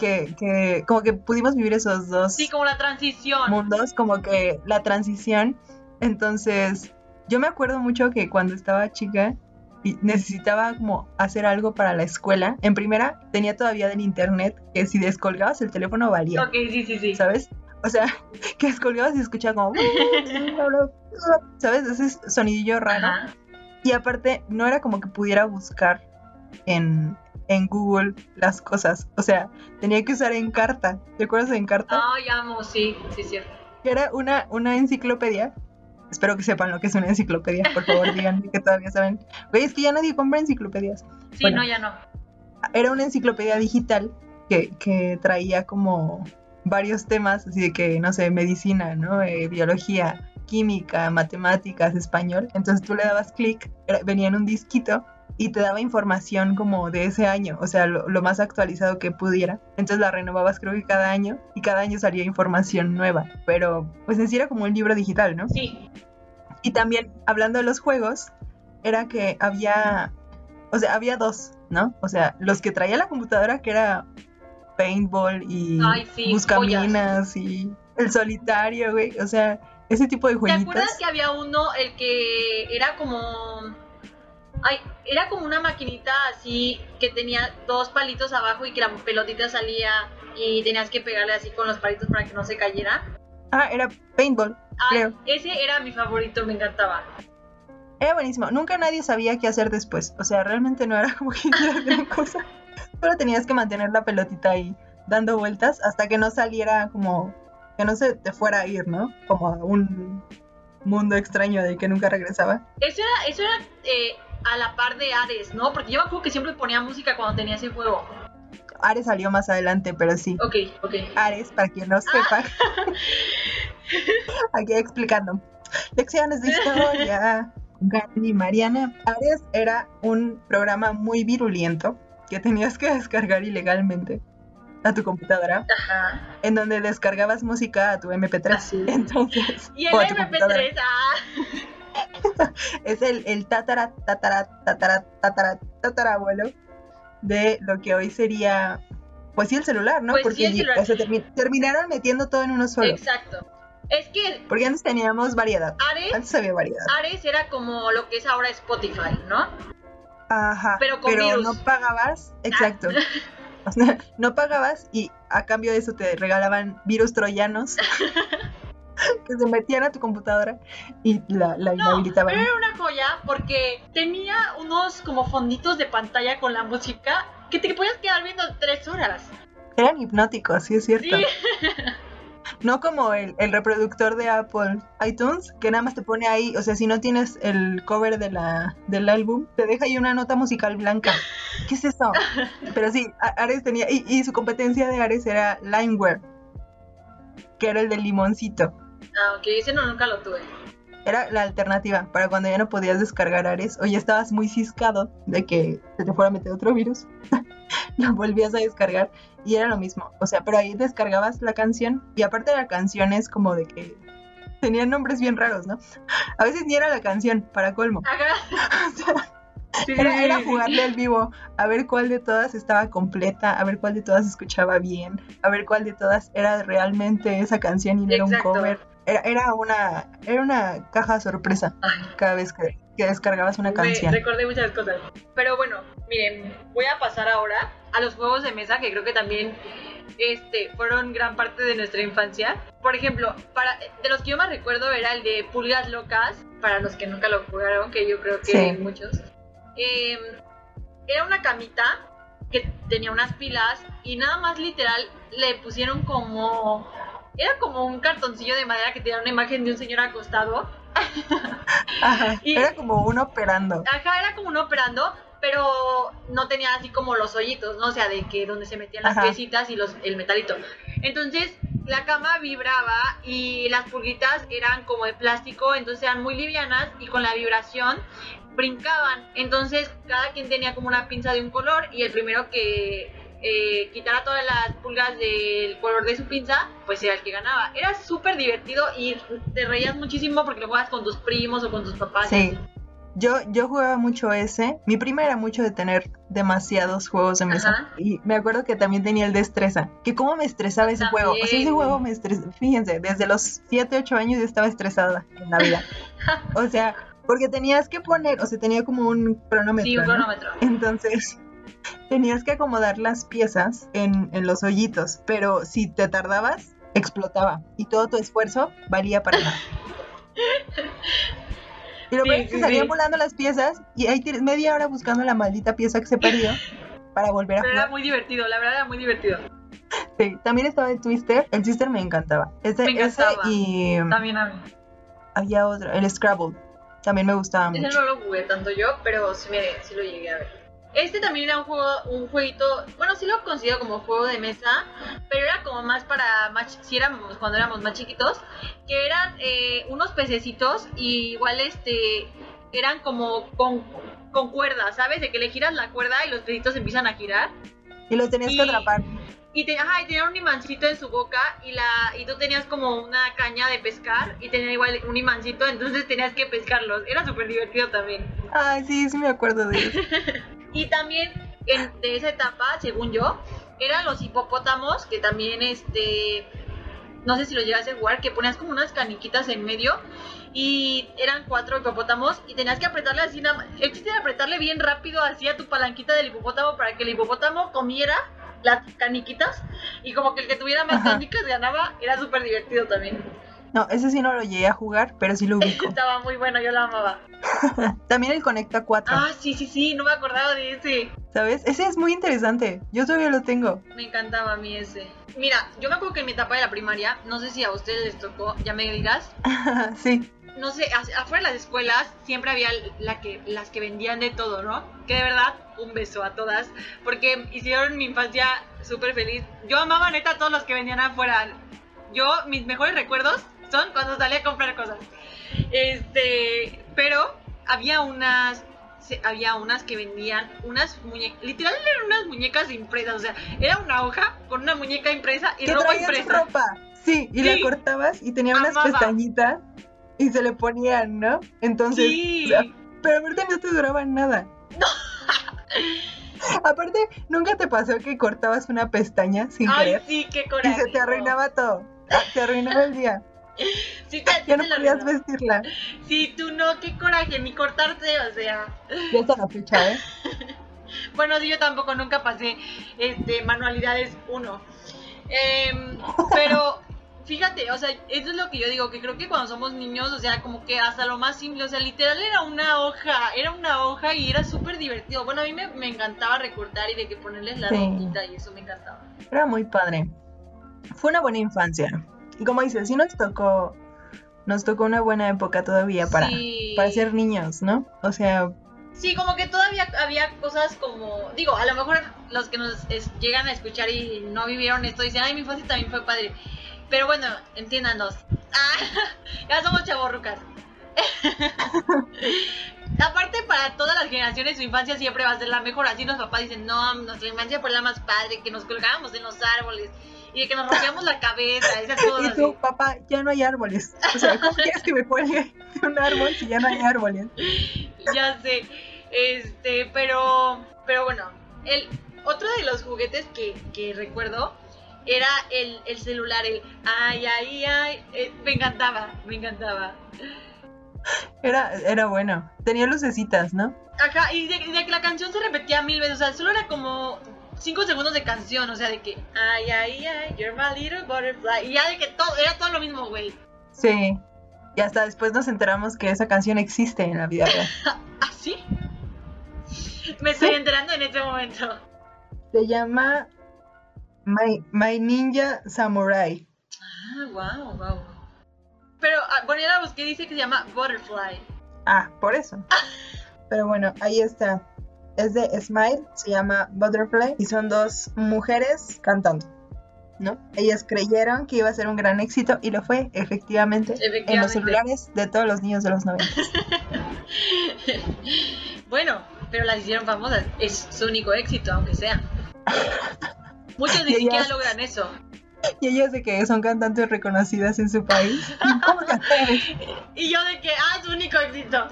que, que como que pudimos vivir esos dos Sí, como la transición. mundos, como que la transición. Entonces, yo me acuerdo mucho que cuando estaba chica y necesitaba como hacer algo para la escuela, en primera tenía todavía del internet que si descolgabas el teléfono valía, Ok, sí, sí, sí. ¿sabes? O sea, que descolgabas y escuchaba como, ¿sabes? Ese sonidillo raro. Ajá. Y aparte, no era como que pudiera buscar en, en Google las cosas. O sea, tenía que usar Encarta. ¿Te acuerdas de Encarta? Ay, amo, sí, sí, cierto. era una, una enciclopedia. Espero que sepan lo que es una enciclopedia, por favor, díganme que todavía saben. Güey, es que ya nadie compra enciclopedias. Sí, Bueno. no, ya no. Era una enciclopedia digital que, que traía como varios temas, así de que, no sé, medicina, ¿no? Eh, biología, química, matemáticas, español. Entonces tú le dabas clic, venía en un disquito y te daba información como de ese año, o sea, lo, lo más actualizado que pudiera. Entonces la renovabas creo que cada año y cada año salía información nueva, pero pues en sí era como un libro digital, ¿no? Sí, Y también, hablando de los juegos, era que había, o sea, había dos, ¿no? O sea, los que traía la computadora, que era paintball y Ay, sí, buscaminas y el solitario, güey. O sea, ese tipo de ¿Te jueguitos. acuerdas que había uno, el que era como... Ay, era como una maquinita así que tenía dos palitos abajo y que la pelotita salía y tenías que pegarle así con los palitos para que no se cayera. Ah, era paintball. Ay, Creo. ese era mi favorito, me encantaba. Era buenísimo. Nunca nadie sabía qué hacer después. O sea, realmente no era como que gran cosa. Solo tenías que mantener la pelotita ahí dando vueltas hasta que no saliera como que no se te fuera a ir, ¿no? Como a un mundo extraño del que nunca regresaba. Eso era, eso era eh, a la par de Ares, ¿no? Porque yo me acuerdo que siempre ponía música cuando tenía ese juego. Ares salió más adelante, pero sí. Ok, ok. Ares, para quien no sepa. Aquí explicando. Lecciones de historia. Karen y Mariana. Ares era un programa muy virulento que tenías que descargar ilegalmente a tu computadora, Ajá. en donde descargabas música a tu MP3. Así. Entonces, Y el o a tu computadora. MP3, ah. es el, el tatara, tatara, tatara, tatara, tatarabuelo de lo que hoy sería, pues sí, el celular, ¿no? Pues sí, Porque el y- celular. o sea, termi- terminaron metiendo todo en uno solo. Exacto. Es que Porque antes teníamos variedad. Ares, Antes había variedad. Ares era como lo que es ahora Spotify, ¿no? Ajá. Pero con virus. no pagabas. Exacto. Sea, no pagabas y a cambio de eso te regalaban virus troyanos que se metían a tu computadora y la, la inhabilitaban. Pero era una joya porque tenía unos como fonditos de pantalla con la música que te podías quedar viendo tres horas. Eran hipnóticos, sí es cierto. Sí. No como el, el reproductor de Apple iTunes, que nada más te pone ahí, o sea, si no tienes el cover de la, del álbum, te deja ahí una nota musical blanca. ¿Qué es eso? Pero sí, Ares tenía, y, y su competencia de Ares era Limeware, que era el del limoncito. Ah, ok, ese no, nunca lo tuve. Era la alternativa para cuando ya no podías descargar Ares o ya estabas muy ciscado de que se te fuera a meter otro virus. lo volvías a descargar y era lo mismo. O sea, pero ahí descargabas la canción y aparte de la canción es como de que tenían nombres bien raros, ¿no? A veces ni era la canción, para colmo. Ajá. O sea, Sí, sí, era, jugarle al vivo, a ver cuál de todas estaba completa, a ver cuál de todas escuchaba bien, a ver cuál de todas era realmente esa canción y no era un cover. Era, era una era una caja sorpresa cada vez que, que descargabas una me canción. recordé muchas cosas. Pero bueno, miren, voy a pasar ahora a los juegos de mesa que creo que también este, fueron gran parte de nuestra infancia. Por ejemplo, para, de los que yo más recuerdo era el de Pulgas Locas, para los que nunca lo jugaron, que yo creo que Sí. muchos. Eh, era una camita que tenía unas pilas y nada más literal le pusieron como era como un cartoncillo de madera que tenía una imagen de un señor acostado. Ajá, Y- era como uno operando. Ajá, era como un operando, pero no tenía así como los hoyitos, ¿no? O sea, de que donde se metían las Ajá. piecitas y los, el metalito. Entonces, la cama vibraba y las pulguitas eran como de plástico, entonces eran muy livianas y con la vibración brincaban. Entonces, cada quien tenía como una pinza de un color y el primero que eh, quitara todas las pulgas del color de su pinza, pues era el que ganaba. Era súper divertido y te reías muchísimo porque lo jugabas con tus primos o con tus papás. Sí. Yo, yo jugaba mucho ese. Mi prima era mucho de tener demasiados juegos de mesa. Ajá. Y me acuerdo que también tenía el de estresa. Que cómo me estresaba ese juego. O sea, ese También. juego me estresaba. Fíjense, desde los 7, 8 años yo estaba estresada en la vida. o sea, porque tenías que poner, o sea, tenía como un cronómetro. Sí, un ¿no? cronómetro. Entonces, tenías que acomodar las piezas en, en los hoyitos, pero si te tardabas, explotaba y todo tu esfuerzo valía para nada. Y lo Sí, peor es que sí, salían sí. volando las piezas y ahí tienes media hora buscando la maldita pieza que se perdió para volver a Pero era jugar. muy divertido, la verdad era muy divertido. Sí, También estaba el Twister, el Twister me encantaba. Ese, Me encantaba. ese y También a mí. había otro, el Scrabble, también me gustaba Ese mucho. no lo jugué tanto yo, pero sí, me, sí lo llegué a ver. Este también era un juego, un jueguito, bueno, sí lo considero como juego de mesa, pero era como más para, más, si éramos, cuando éramos más chiquitos, que eran eh, unos pececitos y igual este, eran como con, con cuerda, ¿sabes? De que le giras la cuerda y los pececitos empiezan a girar. Y los tenías y- que atrapar. Y, te, ajá, y tenía un imancito en su boca y la y tú tenías como una caña de pescar y tenía igual un imancito, entonces tenías que pescarlos. Era súper divertido también. Ay, sí, sí me acuerdo de eso. Y también en- de esa etapa, según yo, eran los hipopótamos, que también este no sé si lo llegaste a jugar, que ponías como unas caniquitas en medio y eran cuatro hipopótamos y tenías que apretarle así nada más. El chiste era apretarle bien rápido así a tu palanquita del hipopótamo para que el hipopótamo comiera las caniquitas y como que el que tuviera más Ajá. canicas ganaba, era súper divertido también. No, ese sí no lo llegué a jugar, pero sí lo ubico. Estaba muy bueno, yo lo amaba. También el Conecta 4, Ah, sí, sí, sí, no me acordaba de ese. ¿sabes? Ese es muy interesante. Yo todavía lo tengo. Me encantaba a mí ese. Mira, yo me acuerdo que en mi etapa de la primaria, no sé si a ustedes les tocó, ya me dirás, sí. No sé, a- afuera de las escuelas siempre había la que, las que vendían de todo, ¿no? Que de verdad, un beso a todas, porque hicieron mi infancia súper feliz. Yo amaba neta a todos los que vendían afuera. Yo, mis mejores recuerdos son cuando salía a comprar cosas. Este, pero había unas había unas que vendían unas muñecas, literal eran unas muñecas impresas, o sea, era una hoja con una muñeca impresa y ropa impresa. ropa. Sí, y Sí. la cortabas y tenía unas pestañitas y se le ponían, ¿no? Entonces, Sí. o sea, pero aparte no te duraban nada. Aparte, ¿nunca te pasó que cortabas una pestaña sin Ay, querer sí, qué y coraje. se te no. arruinaba todo? Ah, Te arruinaba el día. Sí, te, Ya no podías arruinó. vestirla. Sí, tú no, qué coraje, ni cortarte, o sea. Ya está la fecha, ¿eh? Bueno, sí, yo tampoco nunca pasé este, manualidades 1. pero fíjate, o sea, eso es lo que yo digo, que creo que cuando somos niños, o sea, como que hasta lo más simple, o sea, literal era una hoja, era una hoja y era súper divertido. Bueno, a mí me, me encantaba recortar y de que ponerles la Sí. y eso me encantaba. Era muy padre. Fue una buena infancia. Y como dices, sí nos tocó, nos tocó una buena época todavía para, Sí. para ser niños, ¿no? O sea, Sí, como que todavía había cosas como, digo, a lo mejor los que nos es- llegan a escuchar y no vivieron esto dicen, ay, mi infancia también fue padre. Pero bueno, entiéndanos. Ah, ya somos chavorrucas. Aparte, para todas las generaciones, su infancia siempre va a ser la mejor. Así los papás dicen, no, nuestra infancia fue la más padre, que nos colgábamos en los árboles y de que nos rompíamos la cabeza, esas cosas y tú, papá, ya no hay árboles. O sea, ¿cómo quieres que me cuelgue de un árbol si ya no hay árboles? ya sé. Este, pero, pero bueno, el otro de los juguetes que, que recuerdo era el, el celular, el ay, ay, ay. eh, me encantaba, me encantaba. Era, era bueno. Tenía lucecitas, ¿no? Ajá, y de, de que la canción se repetía mil veces, o sea, solo era como cinco segundos de canción, o sea, de que ay, ay, ay, you're my little butterfly. Y ya de que todo, era todo lo mismo, güey. Sí. Y hasta después nos enteramos que esa canción existe en la vida real. ¿Ah, sí? Me estoy Sí. enterando en este momento. Se llama My, My Ninja Samurai. Ah, wow, wow. Pero, ah, bueno, ya la busqué, dice que se llama Butterfly. Ah, por eso. Pero bueno, ahí está. Es de Smile, se llama Butterfly y son dos mujeres cantando. ¿No? Ellas creyeron que iba a ser un gran éxito y lo fue, efectivamente, en los Efectivamente. celulares de todos los niños de los 90. bueno, pero las hicieron famosas. Es su único éxito, aunque sea. Muchos ni siquiera logran eso. Y ellas de que son cantantes reconocidas en su país. ¿Y ¿Cómo cantar? Y yo de que, ah, su único éxito.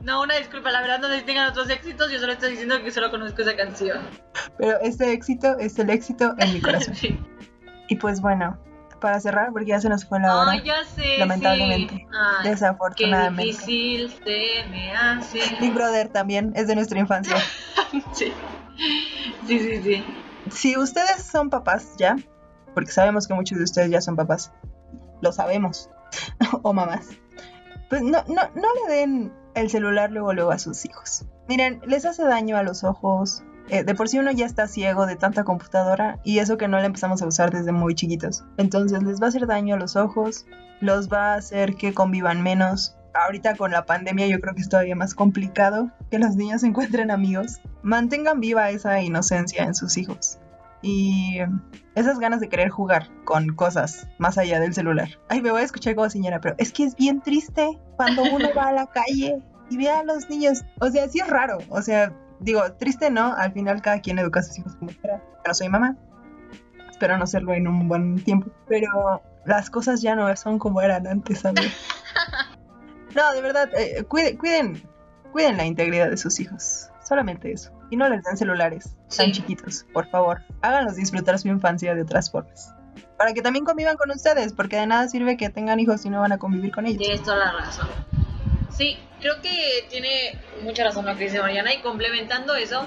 No, una disculpa, la verdad no sé si tengan otros éxitos, yo solo estoy diciendo que solo conozco esa canción. Pero este éxito es el éxito en mi corazón. Sí. Y pues bueno, para cerrar, porque ya se nos fue la hora, Ay, ya sé. lamentablemente. sí. Ay, qué desafortunadamente. difícil se me hace. Big Brother también es de nuestra infancia. Sí. Sí, sí, sí. Si ustedes son papás ya, porque sabemos que muchos de ustedes ya son papás, lo sabemos, o mamás, pues no, no, no le den el celular luego luego a sus hijos. Miren, les hace daño a los ojos. eh, de por sí uno ya está ciego de tanta computadora y eso que no la empezamos a usar desde muy chiquitos. Entonces les va a hacer daño a los ojos, los va a hacer que convivan menos. Ahorita con la pandemia yo creo que es todavía más complicado que los niños encuentren amigos. Mantengan viva esa inocencia en sus hijos y esas ganas de querer jugar con cosas más allá del celular. Ay, me voy a escuchar como señora, pero es que es bien triste cuando uno va a la calle y ve a los niños. O sea, sí es raro. O sea, digo, triste no, al final cada quien educa a sus hijos como quiera. No soy mamá. Espero no serlo en un buen tiempo. Pero las cosas ya no son como eran antes, ¿sabes? No, de verdad, eh, cuiden, cuiden, cuiden la integridad de sus hijos. Solamente eso. Y no les den celulares tan Sí. chiquitos, por favor. Háganlos disfrutar su infancia de otras formas. Para que también convivan con ustedes, porque de nada sirve que tengan hijos si no van a convivir con ellos. Tienes toda la razón. Sí, creo que tiene mucha razón lo que dice Mariana y complementando eso,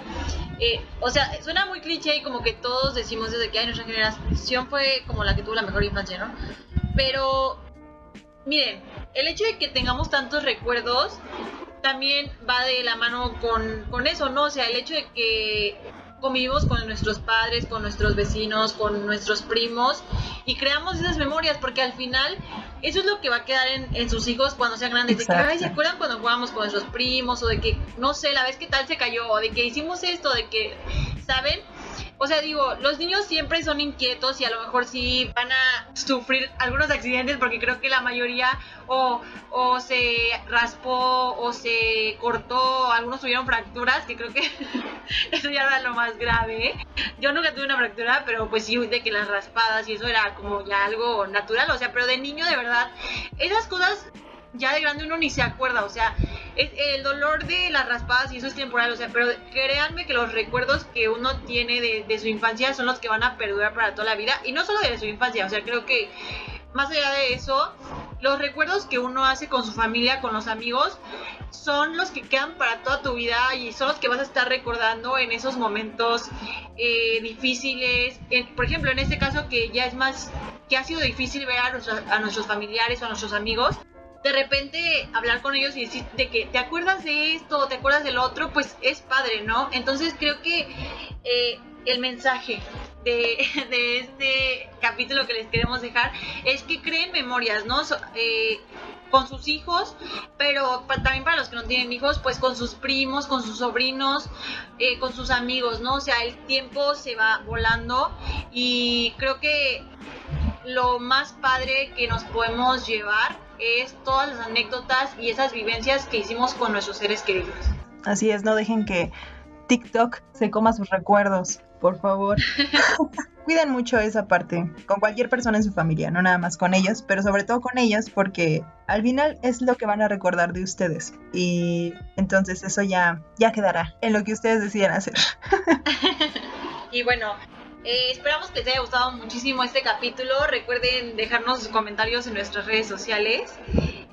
eh, o sea, suena muy cliché y como que todos decimos desde que hay nuestra generación fue como la que tuvo la mejor infancia, ¿no? Pero, miren, el hecho de que tengamos tantos recuerdos también va de la mano con, con eso, ¿no? O sea, el hecho de que convivimos con nuestros padres, con nuestros vecinos, con nuestros primos y creamos esas memorias porque al final eso es lo que va a quedar en, en sus hijos cuando sean grandes. De que, ay, ¿se acuerdan cuando jugábamos con nuestros primos? O de que, no sé, la vez que tal se cayó, o de que hicimos esto, de que, ¿saben? O sea, digo, los niños siempre son inquietos y a lo mejor sí van a sufrir algunos accidentes porque creo que la mayoría o, o se raspó o se cortó, algunos tuvieron fracturas, que creo que eso ya era lo más grave. Yo nunca tuve una fractura, pero pues sí, de que las raspadas y eso era como ya algo natural, o sea, pero de niño de verdad, esas cosas ya de grande uno ni se acuerda, o sea, el dolor de las raspadas y eso es temporal, o sea, pero créanme que los recuerdos que uno tiene de, su infancia son los que van a perdurar para toda la vida, y no solo de su infancia, o sea, creo que más allá de eso, los recuerdos que uno hace con su familia, con los amigos, son los que quedan para toda tu vida y son los que vas a estar recordando en esos momentos eh, difíciles. Por ejemplo, en este caso que ya es más, que ha sido difícil ver a, nuestros- a nuestros familiares o a nuestros amigos, de repente hablar con ellos y decir de que te acuerdas de esto te acuerdas del otro, pues es padre, ¿no? Entonces creo que eh, el mensaje de, de este capítulo que les queremos dejar es que creen memorias, ¿no? Eh, con sus hijos, pero también para los que no tienen hijos, pues con sus primos, con sus sobrinos, eh, con sus amigos, ¿no? O sea, el tiempo se va volando y creo que lo más padre que nos podemos llevar es todas las anécdotas y esas vivencias que hicimos con nuestros seres queridos. Así es, no dejen que TikTok se coma sus recuerdos, por favor. Cuiden mucho esa parte, con cualquier persona en su familia, no nada más con ellos, pero sobre todo con ellos, porque al final es lo que van a recordar de ustedes. Y entonces eso ya, ya quedará en lo que ustedes decidan hacer. Y bueno, eh, esperamos que les haya gustado muchísimo este capítulo. Recuerden dejarnos sus comentarios en nuestras redes sociales.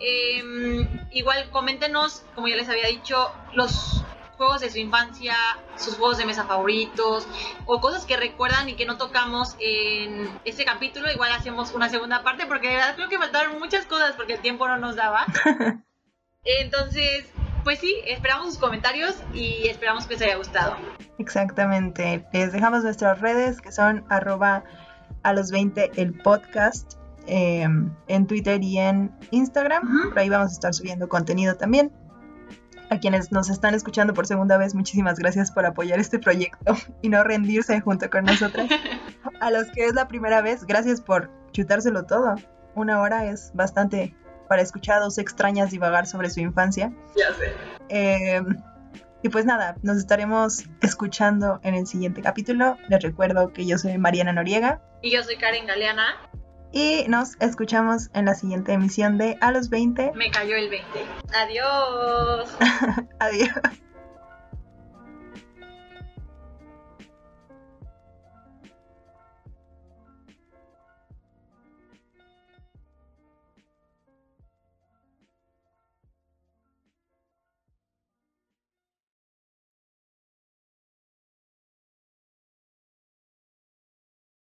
Eh, igual coméntenos, como ya les había dicho, los juegos de su infancia, sus juegos de mesa favoritos o cosas que recuerdan y que no tocamos en este capítulo. Igual hacemos una segunda parte porque de verdad creo que faltaron muchas cosas porque el tiempo no nos daba. Entonces, pues sí, esperamos sus comentarios y esperamos que les haya gustado. Exactamente. Les dejamos nuestras redes que son arroba a los 20 el podcast eh, en Twitter y en Instagram. Ujú. Por ahí vamos a estar subiendo contenido también. A quienes nos están escuchando por segunda vez, muchísimas gracias por apoyar este proyecto y no rendirse junto con nosotras. A los que es la primera vez, gracias por chutárselo todo. Una hora es bastante para escuchar a dos extrañas divagar sobre su infancia. Ya sé. Eh, y pues nada, nos estaremos escuchando en el siguiente capítulo. Les recuerdo que yo soy Mariana Noriega Y yo soy Karen Galeana. y nos escuchamos en la siguiente emisión de A los 20. Me cayó el 20. Adiós. Adiós.